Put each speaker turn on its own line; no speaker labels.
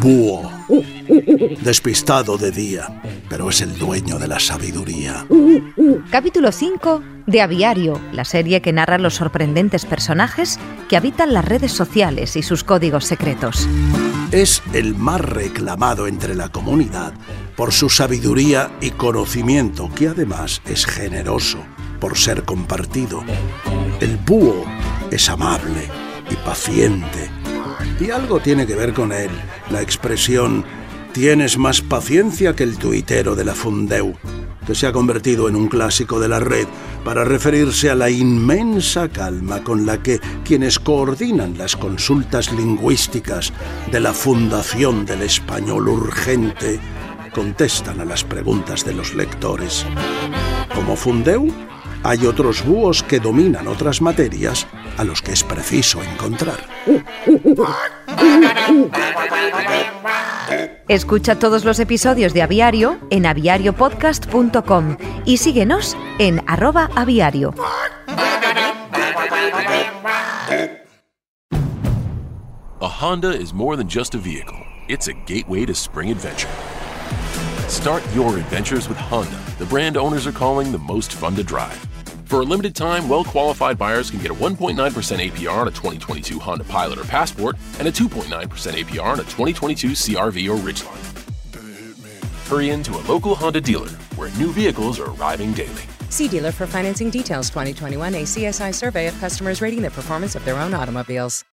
Búho. Despistado de día, pero es el dueño de la sabiduría.
Capítulo 5 de Aviario, la serie que narra los sorprendentes personajes que habitan las redes sociales y sus códigos secretos.
Es el más reclamado entre la comunidad por su sabiduría y conocimiento, que además es generoso por ser compartido. El búho es amable y paciente. Y algo tiene que ver con él, la expresión tienes más paciencia que el tuitero de la Fundeu, que se ha convertido en un clásico de la red para referirse a la inmensa calma con la que quienes coordinan las consultas lingüísticas de la Fundación del Español Urgente contestan a las preguntas de los lectores. Como Fundeu, hay otros búhos que dominan otras materias a los que es preciso encontrar.
Escucha todos los episodios de Aviario en aviariopodcast.com y síguenos en arroba aviario.
A Honda is more than just a vehicle, it's a gateway to spring adventure. Start your adventures with Honda, the brand owners are calling the most fun to drive. For a limited time, well qualified buyers can get a 1.9% APR on a 2022 Honda Pilot or Passport and a 2.9% APR on a 2022 CRV or Ridgeline. Hurry into a local Honda dealer where new vehicles are arriving daily.
See dealer for financing details 2021 ACSI survey of customers rating the performance of their own automobiles.